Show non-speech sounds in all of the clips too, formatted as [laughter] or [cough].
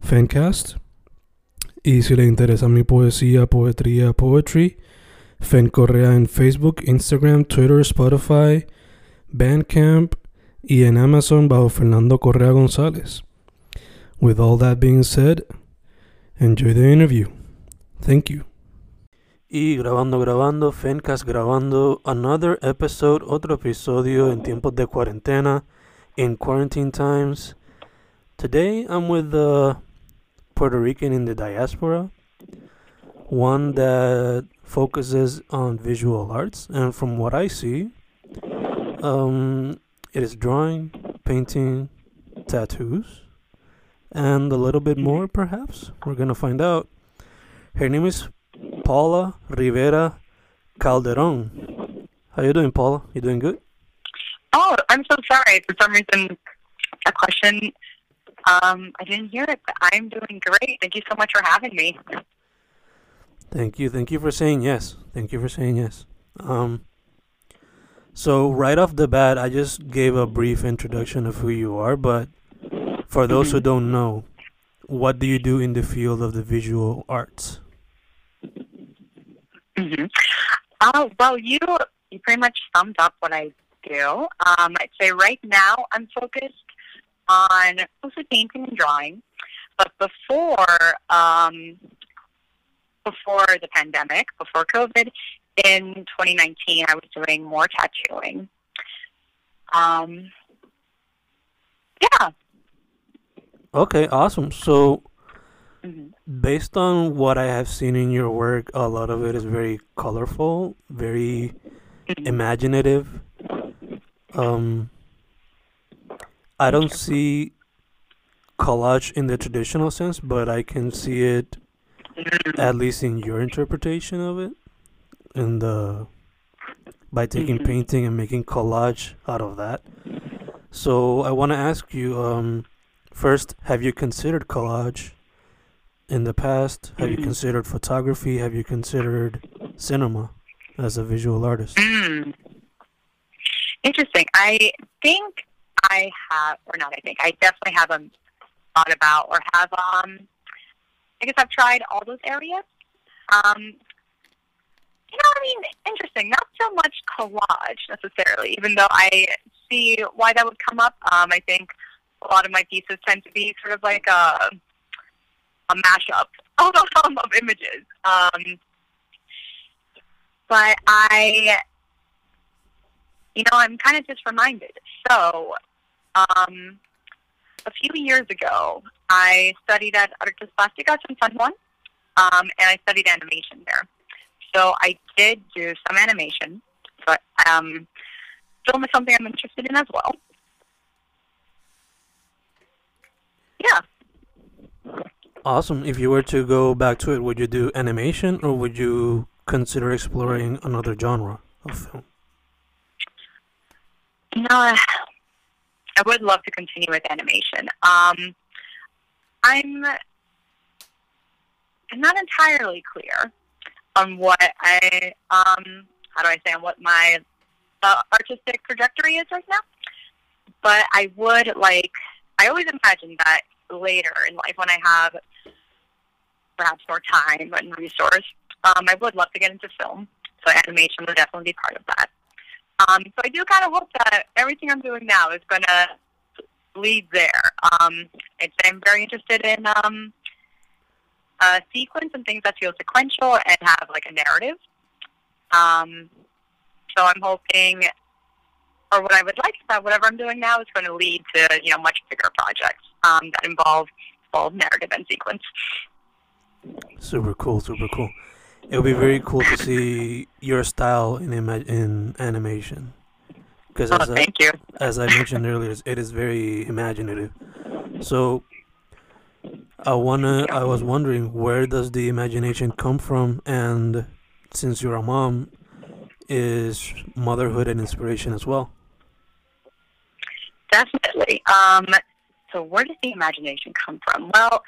Fencast. Y si le interesa mi poesía, poetría, poetry, Fen Correa en Facebook, Instagram, Twitter, Spotify, Bandcamp y en Amazon bajo Fernando Correa González. With all that being said, enjoy the interview. Thank you. Y grabando, grabando, Fencast grabando, another episode, otro episodio en tiempos de cuarentena, in quarantine times. Today I'm with the Puerto Rican in the diaspora, one that focuses on visual arts, and from what I see, um, it is drawing, painting, tattoos, and a little bit more, perhaps. We're gonna find out. Her name is Paula Rivera Calderon. How you doing, Paula? You doing good? Oh, I'm so sorry. For some reason, a question um, I didn't hear it, but I'm doing great. Thank you so much for having me. Thank you. Thank you for saying yes. Thank you for saying yes. Um, so right off the bat, I just gave a brief introduction of who you are, but for those who don't know, what do you do in the field of the visual arts? Mm-hmm. Uh, well, you you pretty much summed up what I do. Um, I'd say right now I'm focused on mostly painting and drawing, but before um, before the pandemic, before COVID, in 2019, I was doing more tattooing. Um, yeah. Okay, awesome. So, Mhm. based on what I have seen in your work, a lot of it is very colorful, very imaginative. Um, I don't see collage in the traditional sense, but I can see it at least in your interpretation of it, and uh, by taking Mhm. painting and making collage out of that. So I want to ask you, um, first, have you considered collage in the past? Have you Mhm. considered photography? Have you considered cinema as a visual artist? Mm. Interesting. I think I have, or not. I think I definitely haven't thought about or have. Um, I guess I've tried all those areas. Um, you know, I mean, interesting. Not so much collage necessarily, even though I see why that would come up. Um, I think a lot of my pieces tend to be sort of like a a mashup [laughs] of, of images. Um, but I you know, I'm kind of just reminded. So, um, a few years ago, I studied at Artes Plásticas in San Juan, um, and I studied animation there. So I did do some animation, but um, film is something I'm interested in as well. Yeah. Awesome. If you were to go back to it, would you do animation or would you consider exploring another genre of film? You know, I would love to continue with animation. Um, I'm I'm not entirely clear on what I um how do I say on what my uh, artistic trajectory is right now. But I would like I always imagine that later in life when I have perhaps more time and resource, um, I would love to get into film. So animation would definitely be part of that. Um, so I do kind of hope that everything I'm doing now is going to lead there. Um, I'm very interested in um, sequence and things that feel sequential and have like a narrative. Um, so I'm hoping, or what I would like is that whatever I'm doing now is going to lead to you know much bigger projects um, that involve both narrative and sequence. Super cool, super cool. It would be very cool to see your style in ima- in animation. Because Oh, as, I, thank you. as I mentioned earlier, it is very imaginative. So I wanna, I was wondering where does the imagination come from, and since you're a mom, is motherhood an inspiration as well? Definitely. Um, so where does the imagination come from? Well,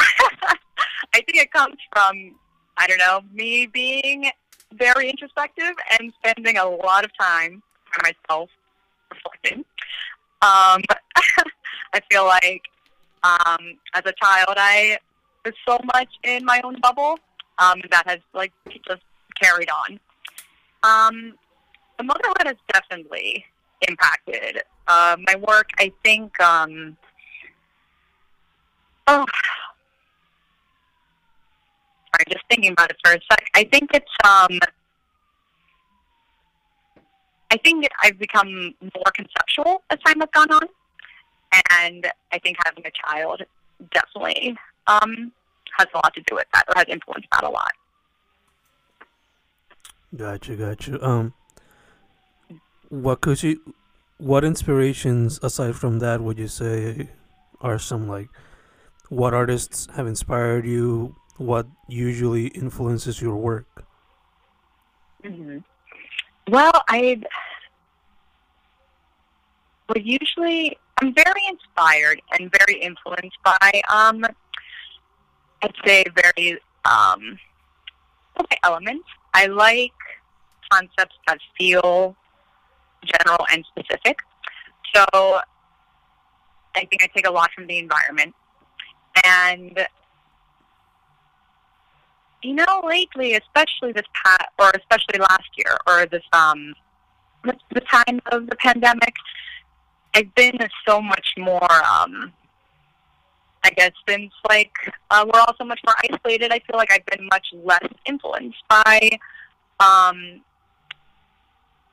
[laughs] I think it comes from, I don't know, me being very introspective and spending a lot of time by myself reflecting. Um, [laughs] I feel like um, as a child, I was so much in my own bubble um, that has like just carried on. Um, the motherhood has definitely impacted uh, my work. I think. Um, oh, sorry, just thinking about it for a sec. I think it's. Um, I think I've become more conceptual as time has gone on, and I think having a child definitely um, has a lot to do with that, or has influenced that a lot. Gotcha, gotcha. Um, what could you, what inspirations aside from that would you say are some like, what artists have inspired you? What usually influences your work? hmm Well, I would usually I'm very inspired and very influenced by um I'd say very um okay elements. I like concepts that feel general and specific. So I think I take a lot from the environment. And you know, lately, especially this past, or especially last year, or this um, the, time of the pandemic, I've been so much more. Um, I guess since like uh, we're all so much more isolated, I feel like I've been much less influenced by um,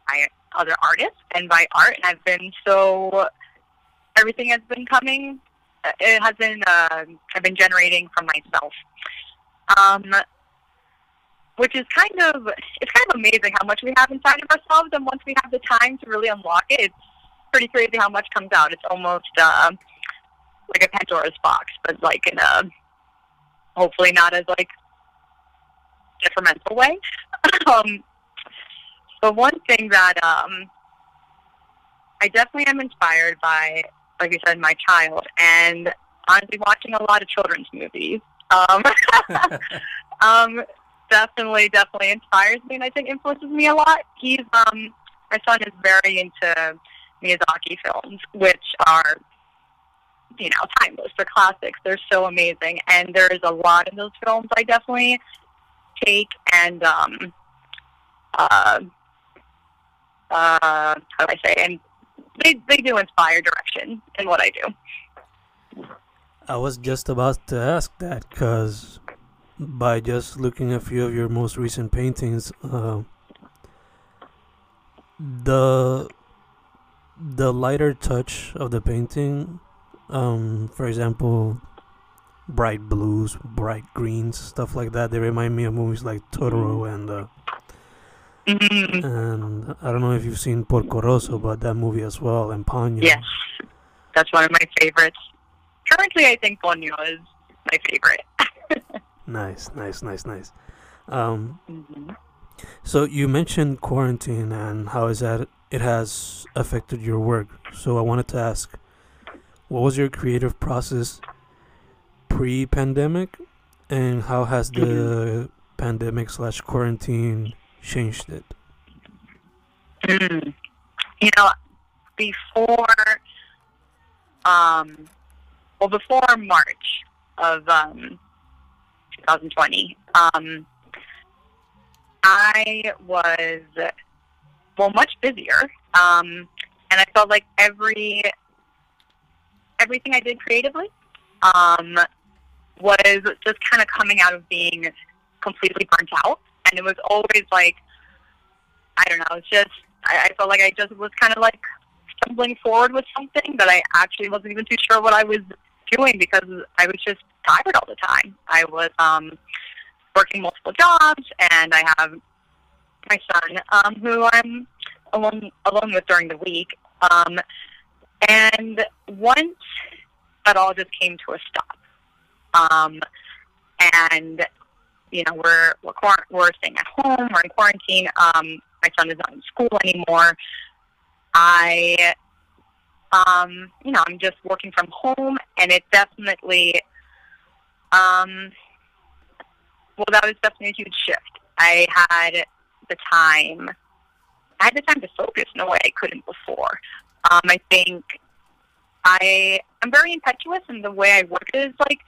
by other artists and by art, and I've been so everything has been coming. uh, It has been uh, I've been generating from myself. Um, which is kind of it's kind of amazing how much we have inside of ourselves, and once we have the time to really unlock it, it's pretty crazy how much comes out. It's almost uh, like a Pandora's box, but like in a hopefully not as like detrimental way. [laughs] um, but one thing that um, I definitely am inspired by, like you said, my child, and honestly, watching a lot of children's movies. Um, [laughs] [laughs] um, definitely, definitely inspires me, and I think influences me a lot. He's um, my son is very into Miyazaki films, which are you know timeless. They're classics. They're so amazing, and there's a lot of those films I definitely take and um, uh, uh, how do I say? And they they do inspire direction in what I do. I was just about to ask that because by just looking at a few of your most recent paintings, uh, the the lighter touch of the painting, um, for example, bright blues, bright greens, stuff like that. They remind me of movies like Totoro and uh, Mhm. and I don't know if you've seen Porco Rosso, but that movie as well, and Ponyo. Yes, that's one of my favorites. Currently, I think Ponyo is my favorite. [laughs] Nice, nice, nice, nice. Um, Mhm. So you mentioned quarantine and how is that it has affected your work. So I wanted to ask, what was your creative process pre-pandemic, and how has the pandemic slash quarantine changed it? Mm. You know, before, um, well, before March of um, 2020, um, I was well much busier, um, and I felt like every everything I did creatively um, was just kind of coming out of being completely burnt out, and it was always like, I don't know, it's just I, I felt like I just was kind of like stumbling forward with something that I actually wasn't even too sure what I was doing because I was just tired all the time. I was um, working multiple jobs, and I have my son um, who I'm alone alone with during the week. Um, and once that all just came to a stop, um, and you know we're we're, quar- we're staying at home, we're in quarantine. Um, my son is not in school anymore. I, um, you know, I'm just working from home, and it definitely, um, well, that was definitely a huge shift. I had the time. I had the time to focus in a way I couldn't before. Um, I think I I'm very impetuous, and the way I work is like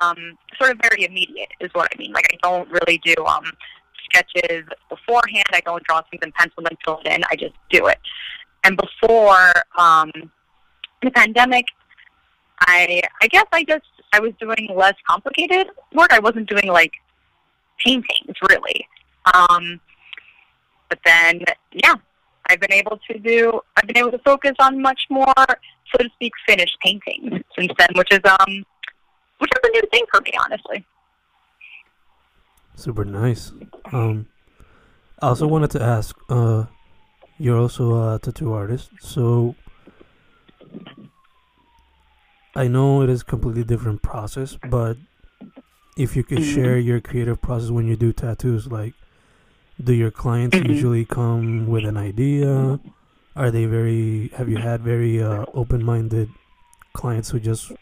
um, sort of very immediate, is what I mean. Like I don't really do um, sketches beforehand. I don't draw things in pencil and fill it in. I just do it. And before um, the pandemic, I I guess I just I was doing less complicated work. I wasn't doing like paintings really. Um, but then, yeah, I've been able to do. I've been able to focus on much more, so to speak, finished paintings since then, which is um, which is a new thing for me, honestly. Super nice. Um, I also wanted to ask. Uh, you're also a tattoo artist, so I know it is a completely different process, but if you could Mhm. share your creative process when you do tattoos, like do your clients Mhm. usually come with an idea? Are they very have you had very uh, open-minded clients who just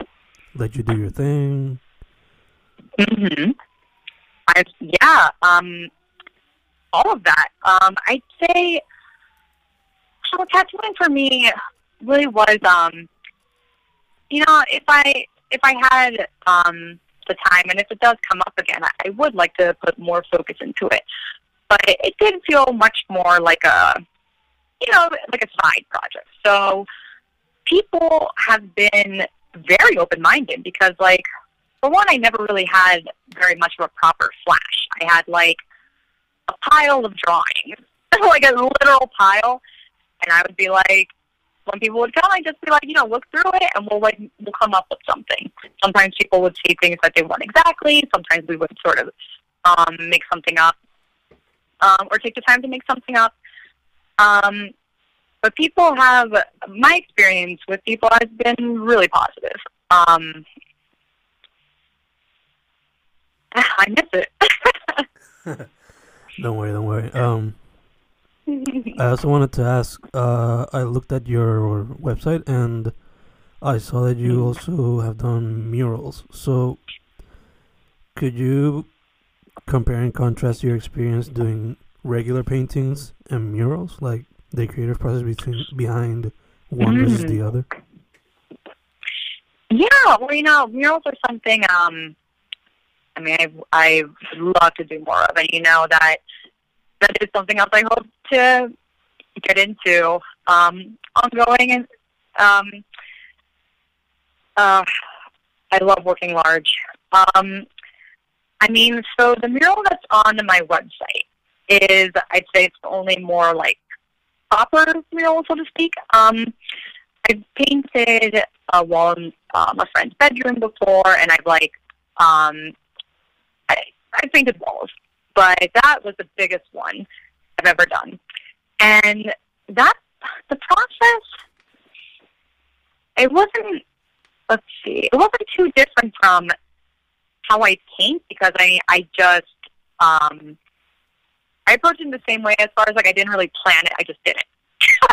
let you do your thing? hmm I yeah, um, all of that. Um, I'd say so tattooing for me really was um, you know, if I if I had um the time and if it does come up again, I, I would like to put more focus into it. But it, it did feel much more like a you know, like a side project. So people have been very open minded because like for one, I never really had very much of a proper flash. I had like a pile of drawings, [laughs] like a literal pile, and I would be like, when people would come, I'd just be like, you know, look through it, and we'll like we'll come up with something. Sometimes people would see things that they want exactly. Sometimes we would sort of um, make something up, um, or take the time to make something up. Um, but people have my experience with people has been really positive. Um, [laughs] I miss it. [laughs] [laughs] Don't worry, don't worry. Um, I [laughs] also wanted to ask. Uh, I looked at your website and I saw that you Mm. also have done murals. So, could you compare and contrast your experience doing regular paintings and murals, like the creative process between behind one versus Mm. the other? Yeah, well, you know, murals are something. Um, I mean, I I love to do more of, and you know that that is something else I hope to get into um, ongoing. And um, uh, I love working large. Um, I mean, so the mural that's on my website is, I'd say, it's only more like proper mural, so to speak. Um, I've painted a wall in um, a friend's bedroom before, and I've like um, I I've painted walls, but that was the biggest one I've ever done, and that the process it wasn't let's see it wasn't too different from how I paint because I I just um, I approached it in the same way as far as like I didn't really plan it I just did it.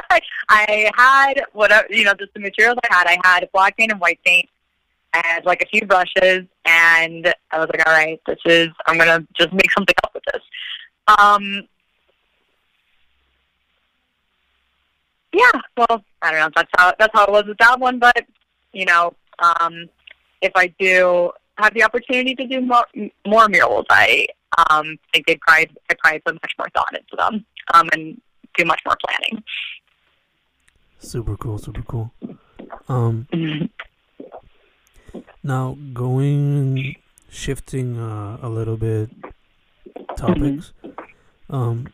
[laughs] I had whatever you know, just the materials I had. I had black paint and white paint, and like a few brushes, and I was like, all right, this is I'm gonna just make something up with this. Um, yeah, well, I don't know. That's how that's how it was with that one. But you know, um, if I do have the opportunity to do more more murals, I um, think they probably I probably put much more thought into them um, and do much more planning. Super cool, super cool. Um, [laughs] Now, going shifting uh, a little bit topics. Um,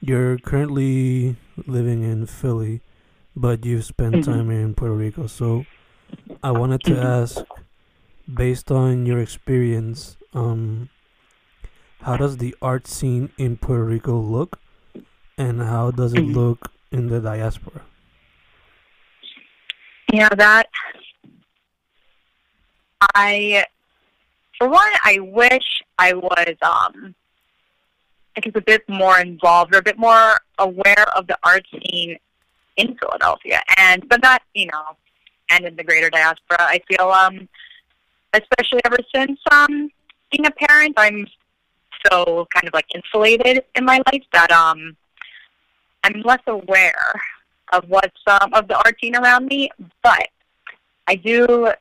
you're currently living in Philly, but you've spent Mhm. time in Puerto Rico. So, I wanted to Mhm. ask, based on your experience, um, how does the art scene in Puerto Rico look, and how does it Mhm. look in the diaspora? Yeah, that I for one, I wish I was um I guess a bit more involved or a bit more aware of the art scene in Philadelphia and but not, you know, and in the greater diaspora. I feel um especially ever since um being a parent, I'm so kind of like insulated in my life that um I'm less aware of what's um, of the art scene around me, but I do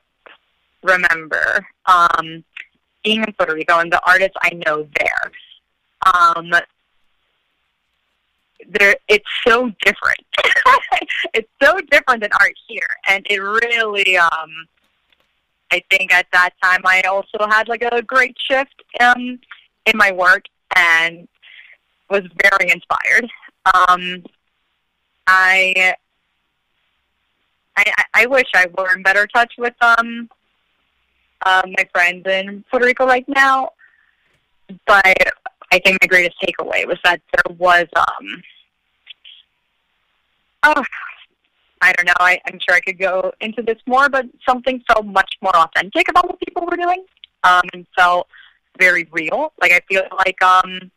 remember um, being in Puerto Rico and the artists I know there. Um, there, it's so different. [laughs] it's so different than art here, and it really. Um, I think at that time I also had like a great shift um, in my work and was very inspired. Um, I, I I wish I were in better touch with um uh, my friends in Puerto Rico right now, but I think my greatest takeaway was that there was um oh I don't know I, I'm sure I could go into this more, but something felt much more authentic about what people were doing um and felt very real. Like I feel like um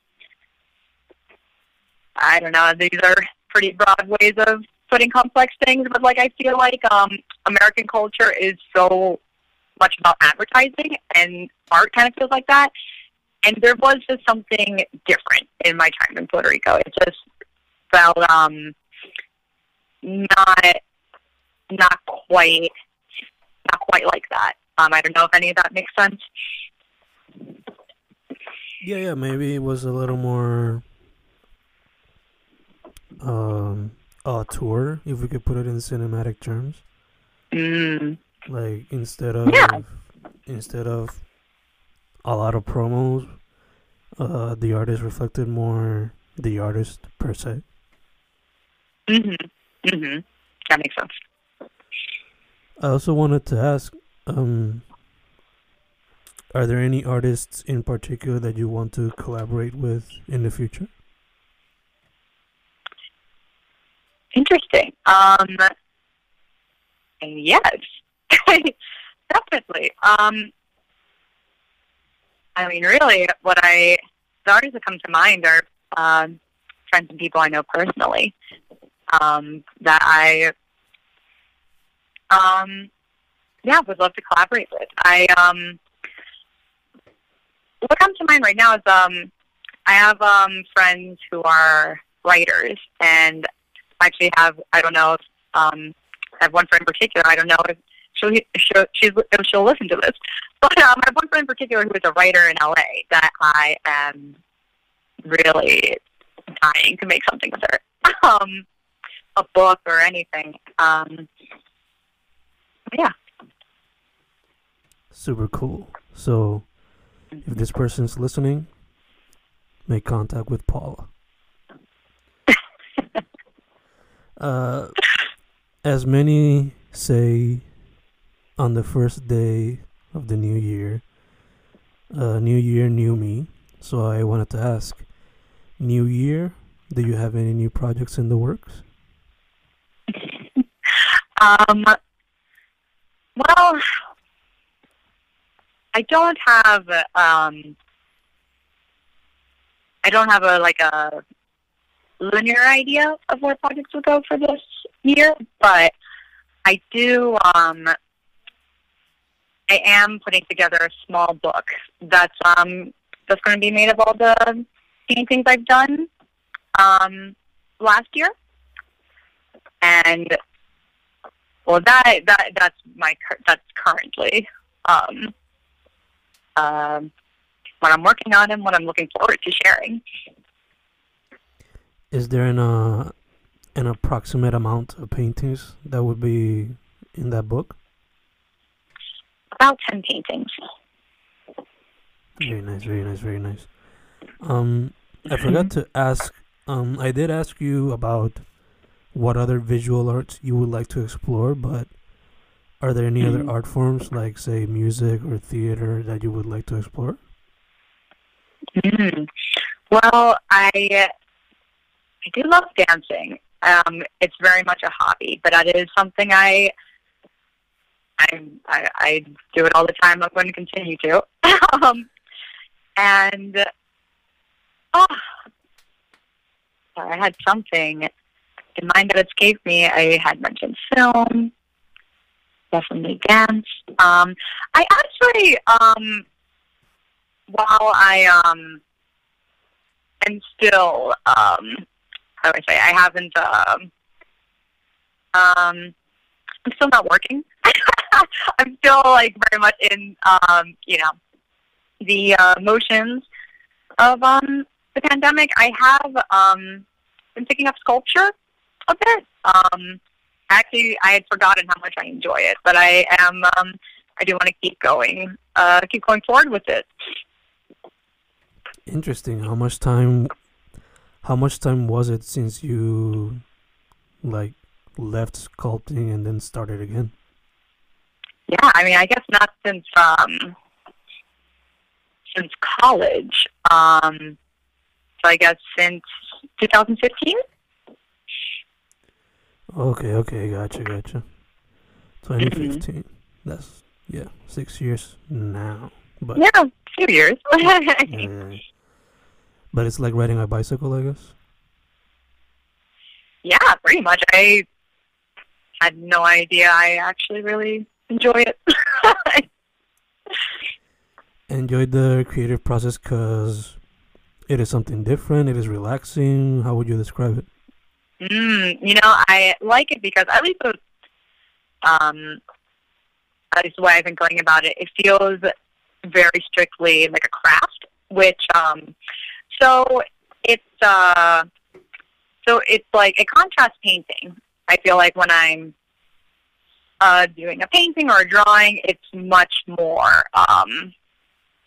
I don't know these are pretty broad ways of putting complex things, but like I feel like um, American culture is so much about advertising, and art kind of feels like that. And there was just something different in my time in Puerto Rico. It just felt um, not not quite not quite like that. Um, I don't know if any of that makes sense. Yeah, yeah, maybe it was a little more um auteur, if we could put it in cinematic terms. Mm. Like instead of Yeah. instead of a lot of promos, uh the artist reflected more the artist per se. Mhm. Mhm. That makes sense. I also wanted to ask, um are there any artists in particular that you want to collaborate with in the future? Interesting. Um, yes, [laughs] definitely. Um, I mean, really, what I the artists that come to mind are um, friends and people I know personally um, that I, um, yeah, would love to collaborate with. I um, what comes to mind right now is um, I have um, friends who are writers and actually have I don't know if um I have one friend in particular I don't know if she'll she'll she's she'll listen to this but um, I have one friend in particular who is a writer in LA that I am really dying to make something with her [laughs] um a book or anything um yeah Super cool. So, if this person's listening, make contact with Paula. [laughs] uh, as many say on the first day of the new year, uh, new year, new me. So, I wanted to ask, new year, do you have any new projects in the works? [laughs] Um, well, I don't have um, I don't have a like a linear idea of where projects will go for this year, but I do. Um, I am putting together a small book that's um that's going to be made of all the paintings I've done um last year, and well, that that that's my that's currently um, um, what I'm working on and what I'm looking forward to sharing. Is there an uh, an approximate amount of paintings that would be in that book? About ten paintings. Very nice, very nice, very nice. Um, I forgot to ask. Um, I did ask you about what other visual arts you would like to explore, but are there any other Mhm. art forms, like say music or theater, that you would like to explore? Mm. Well, I I do love dancing. Um, it's very much a hobby, but that is something I I I, I do it all the time. I'm going to continue to. [laughs] um, and oh, sorry, I had something in mind that escaped me. I had mentioned film, definitely dance. Um, I actually um, while I um am still um how do I say I haven't um um I'm still not working. [laughs] I'm still like very much in um, you know, the uh, motions of um the pandemic. I have um been picking up sculpture a bit. Um actually I had forgotten how much I enjoy it, but I am um I do want to keep going, uh keep going forward with it. Interesting. How much time? How much time was it since you, like, left sculpting and then started again? Yeah, I mean, I guess not since um since college. Um, so I guess since 2015. Okay, okay, gotcha, gotcha. 2015. That's yeah, six years now. But Yeah, two years. [laughs] yeah. But it's like riding a bicycle, I guess. yeah, pretty much. I had no idea. I actually really enjoy it. [laughs] Enjoyed the creative process because it is something different. It is relaxing. How would you describe it? Mm, you know, I like it because at least the, um, at least the way I've been going about it, it feels very strictly like a craft, which um, so it's uh, so it's like a contrast painting. I feel like when I'm uh, doing a painting or a drawing, it's much more, um,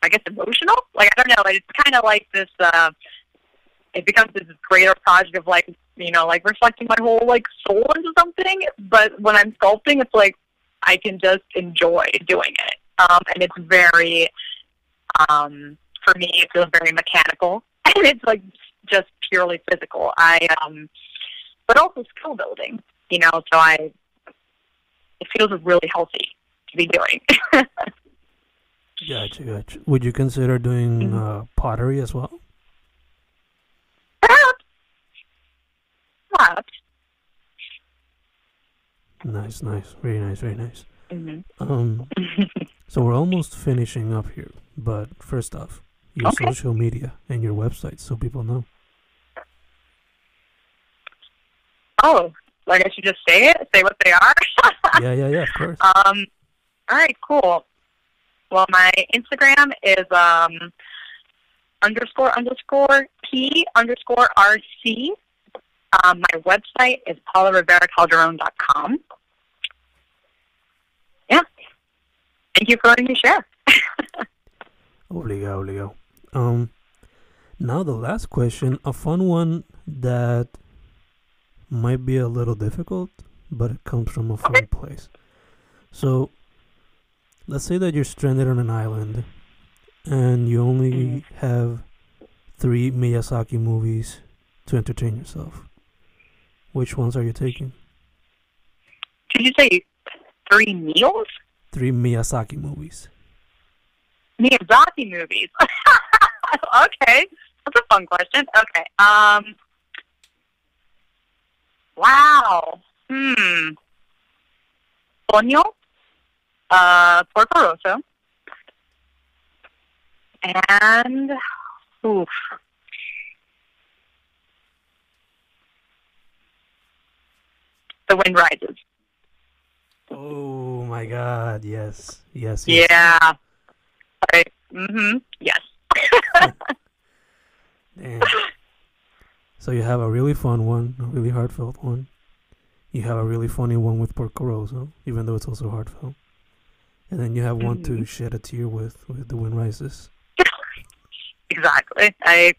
I guess, emotional. Like I don't know, it's kind of like this. Uh, it becomes this greater project of like you know like reflecting my whole like soul into something. But when I'm sculpting, it's like I can just enjoy doing it, um, and it's very um, for me. It feels very mechanical, [laughs] and it's like just purely physical. I um, but also skill building. You know, so I it feels really healthy to be doing. [laughs] Gotcha, gotcha. Would you consider doing Mhm. uh, pottery as well? Perhaps. Perhaps. Nice, nice, very nice, very nice. hmm Um, [laughs] so we're almost finishing up here, but first off, your Okay. social media and your website, so people know. Oh, like I should just say it, say what they are. [laughs] yeah, yeah, yeah, of course. um, all right, cool. Well, my Instagram is um underscore underscore p underscore rc. Um, my website is paularivera.calderon.com. Yeah. Thank you for letting me share. [laughs] Obligo, obligo. Um, now the last question, a fun one that might be a little difficult, but it comes from a fun place. So, let's say that you're stranded on an island, and you only Mhm. have three Miyazaki movies to entertain yourself. Which ones are you taking? Did you say three meals? Three Miyazaki movies. Miyazaki movies. [laughs] okay, that's a fun question. Okay. Um. Wow. Hmm. Ponyo, uh, Porco Rosso, and oof. The Wind Rises. Oh my god, yes. Yes. yes. Yeah. Right. Mhm. Yes. [laughs] Damn. So you have a really fun one, a really heartfelt one. You have a really funny one with Porco Rosso, even though it's also heartfelt. and then you have one to Mhm. shed a tear with with the wind rises. Exactly. I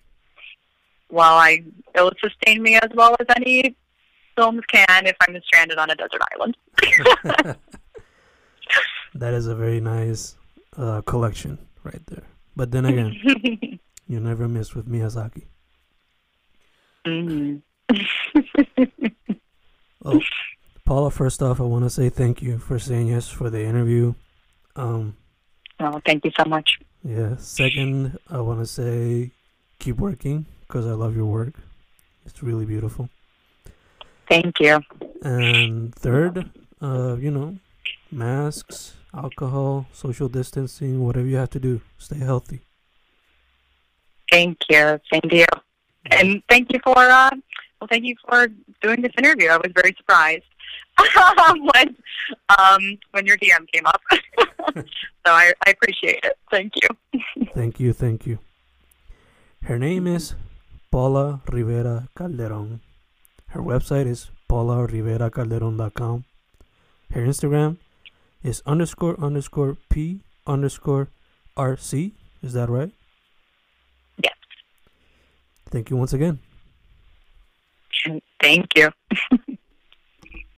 well, I it will sustain me as well as any films can if I'm stranded on a desert island. [laughs] [laughs] That is a very nice uh, collection right there. But then again, [laughs] you never miss with Miyazaki. Mhm. [laughs] Oh, Paula, first off, I want to say thank you for saying yes for the interview. Um, Oh, thank you so much. yeah. Second, I want to say keep working because I love your work. It's really beautiful. Thank you. And third, uh, you know, masks, alcohol, social distancing, whatever you have to do, stay healthy. Thank you. Thank you. And thank you for uh well thank you for doing this interview. I was very surprised [laughs] when um when your DM came up. [laughs] so I, I appreciate it. Thank you. [laughs] Thank you, thank you. Her name is Paula Rivera Calderon. Her website is paularivera.calderon.com. Her Instagram is underscore underscore P underscore RC. Is that right? Thank you once again. Thank you. [laughs]